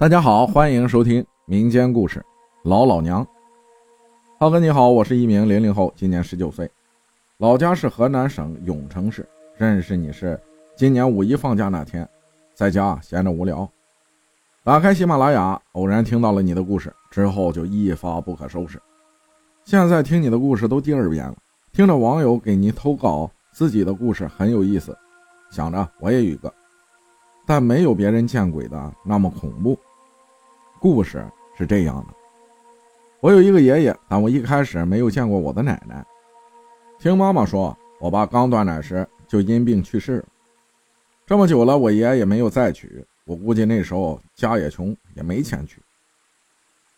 大家好，欢迎收听民间故事《老老娘》。浩哥你好，我是一名零零后，今年十九岁，老家是河南省永城市。认识你是今年五一放假那天，在家闲着无聊，打开喜马拉雅，偶然听到了你的故事，之后就一发不可收拾。现在听你的故事都第二遍了，听着网友给您投稿自己的故事很有意思，想着我也有一个，但没有别人见鬼的那么恐怖。故事是这样的：我有一个爷爷，但我一开始没有见过我的奶奶。听妈妈说，我爸刚断奶时就因病去世。这么久了，我爷爷没有再娶。我估计那时候家也穷，也没钱娶。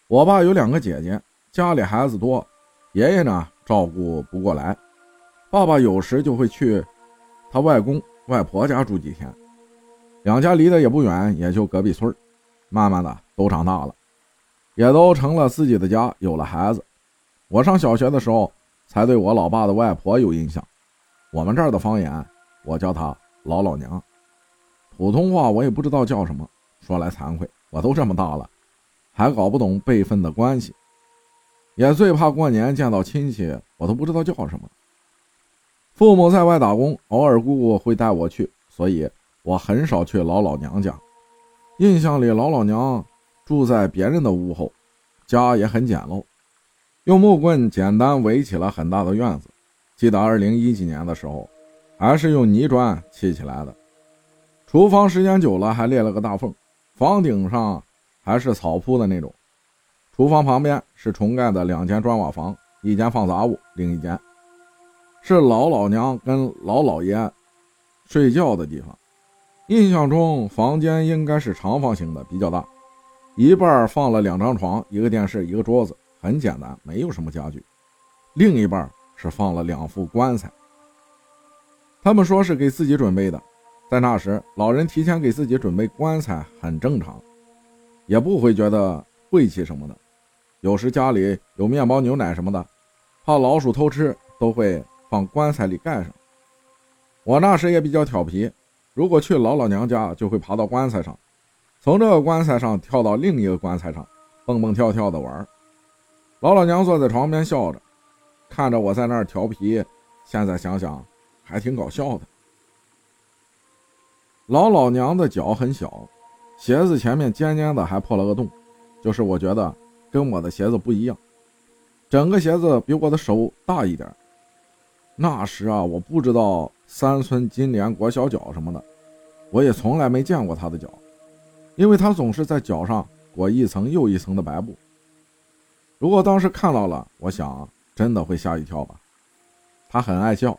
我爸有两个姐姐，家里孩子多，爷爷呢照顾不过来。爸爸有时就会去他外公外婆家住几天，两家离得也不远，也就隔壁村慢慢的。都长大了，也都成了自己的家，有了孩子。我上小学的时候，才对我老爸的外婆有印象。我们这儿的方言，我叫她老老娘。普通话我也不知道叫什么。说来惭愧，我都这么大了，还搞不懂辈分的关系，也最怕过年见到亲戚，我都不知道叫什么。父母在外打工，偶尔姑姑会带我去，所以我很少去老老娘家。印象里，老老娘。住在别人的屋后，家也很简陋，用木棍简单围起了很大的院子。记得二零一几年的时候，还是用泥砖砌起来的。厨房时间久了还裂了个大缝，房顶上还是草铺的那种。厨房旁边是重盖的两间砖瓦房，一间放杂物，另一间是老老娘跟老老爷睡觉的地方。印象中房间应该是长方形的，比较大。一半放了两张床、一个电视、一个桌子，很简单，没有什么家具。另一半是放了两副棺材，他们说是给自己准备的。在那时，老人提前给自己准备棺材很正常，也不会觉得晦气什么的。有时家里有面包、牛奶什么的，怕老鼠偷吃，都会放棺材里盖上。我那时也比较调皮，如果去老老娘家，就会爬到棺材上。从这个棺材上跳到另一个棺材上，蹦蹦跳跳的玩。老老娘坐在床边笑着，看着我在那儿调皮。现在想想，还挺搞笑的。老老娘的脚很小，鞋子前面尖尖的，还破了个洞，就是我觉得跟我的鞋子不一样，整个鞋子比我的手大一点。那时啊，我不知道三寸金莲裹小脚什么的，我也从来没见过她的脚。因为他总是在脚上裹一层又一层的白布。如果当时看到了，我想真的会吓一跳吧。他很爱笑，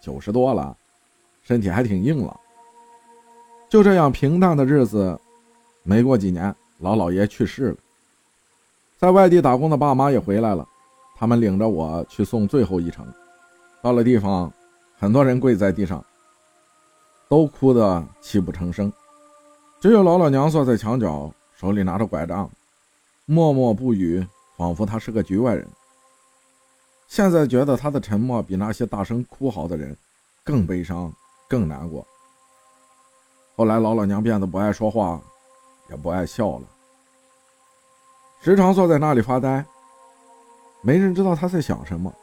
九十多了，身体还挺硬朗。就这样平淡的日子，没过几年，老老爷去世了。在外地打工的爸妈也回来了，他们领着我去送最后一程。到了地方，很多人跪在地上，都哭得泣不成声。只有老老娘坐在墙角，手里拿着拐杖，默默不语，仿佛他是个局外人。现在觉得他的沉默比那些大声哭嚎的人更悲伤、更难过。后来老老娘变得不爱说话，也不爱笑了，时常坐在那里发呆，没人知道他在想什么。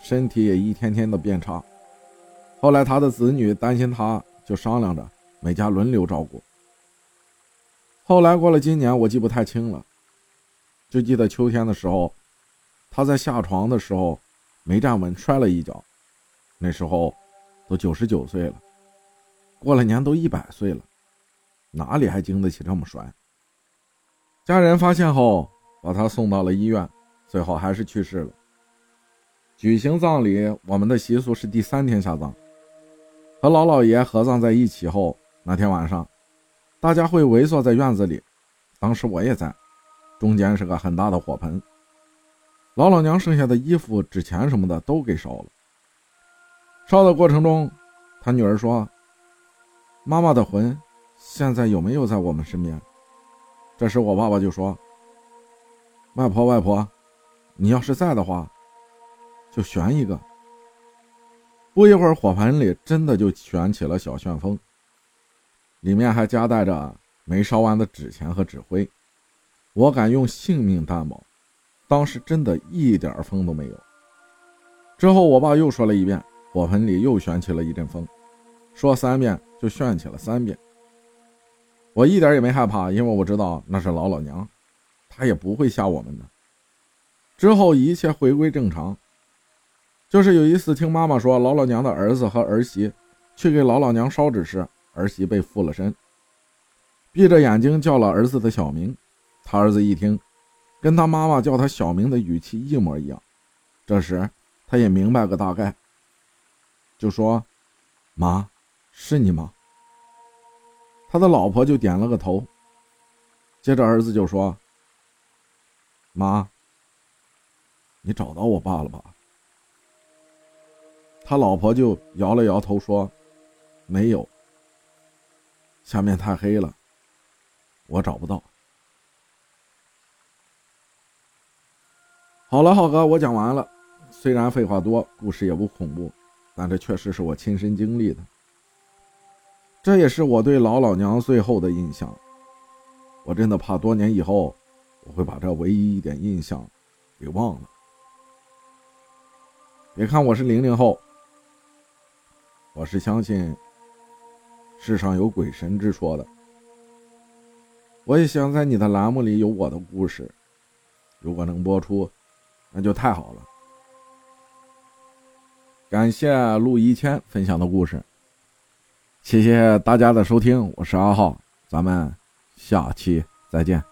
身体也一天天的变差。后来他的子女担心他，就商量着。每家轮流照顾。后来过了今年，我记不太清了，就记得秋天的时候，他在下床的时候没站稳，摔了一跤。那时候都九十九岁了，过了年都一百岁了，哪里还经得起这么摔？家人发现后，把他送到了医院，最后还是去世了。举行葬礼，我们的习俗是第三天下葬，和老老爷合葬在一起后。那天晚上，大家会围坐在院子里，当时我也在，中间是个很大的火盆。老老娘剩下的衣服、纸钱什么的都给烧了。烧的过程中，他女儿说：“妈妈的魂现在有没有在我们身边？”这时我爸爸就说：“外婆，外婆，你要是在的话，就悬一个。”不一会儿，火盆里真的就悬起了小旋风。里面还夹带着没烧完的纸钱和纸灰，我敢用性命担保，当时真的一点风都没有。之后我爸又说了一遍，火盆里又旋起了一阵风，说三遍就旋起了三遍。我一点也没害怕，因为我知道那是老老娘，她也不会吓我们的。之后一切回归正常，就是有一次听妈妈说，老老娘的儿子和儿媳去给老老娘烧纸时，儿媳被附了身，闭着眼睛叫了儿子的小名。他儿子一听，跟他妈妈叫他小名的语气一模一样。这时他也明白个大概，就说：“妈，是你吗？”他的老婆就点了个头。接着儿子就说：“妈，你找到我爸了吧？”他老婆就摇了摇头说：“没有。下面太黑了，我找不到。”好了，浩哥，我讲完了。虽然废话多，故事也不恐怖，但这确实是我亲身经历的。这也是我对老老娘最后的印象，我真的怕多年以后我会把这唯一一点印象给忘了。别看我是零零后，我是相信世上有鬼神之说的。我也想在你的栏目里有我的故事，如果能播出，那就太好了。感谢陆一谦分享的故事。谢谢大家的收听，我是阿浩，咱们下期再见。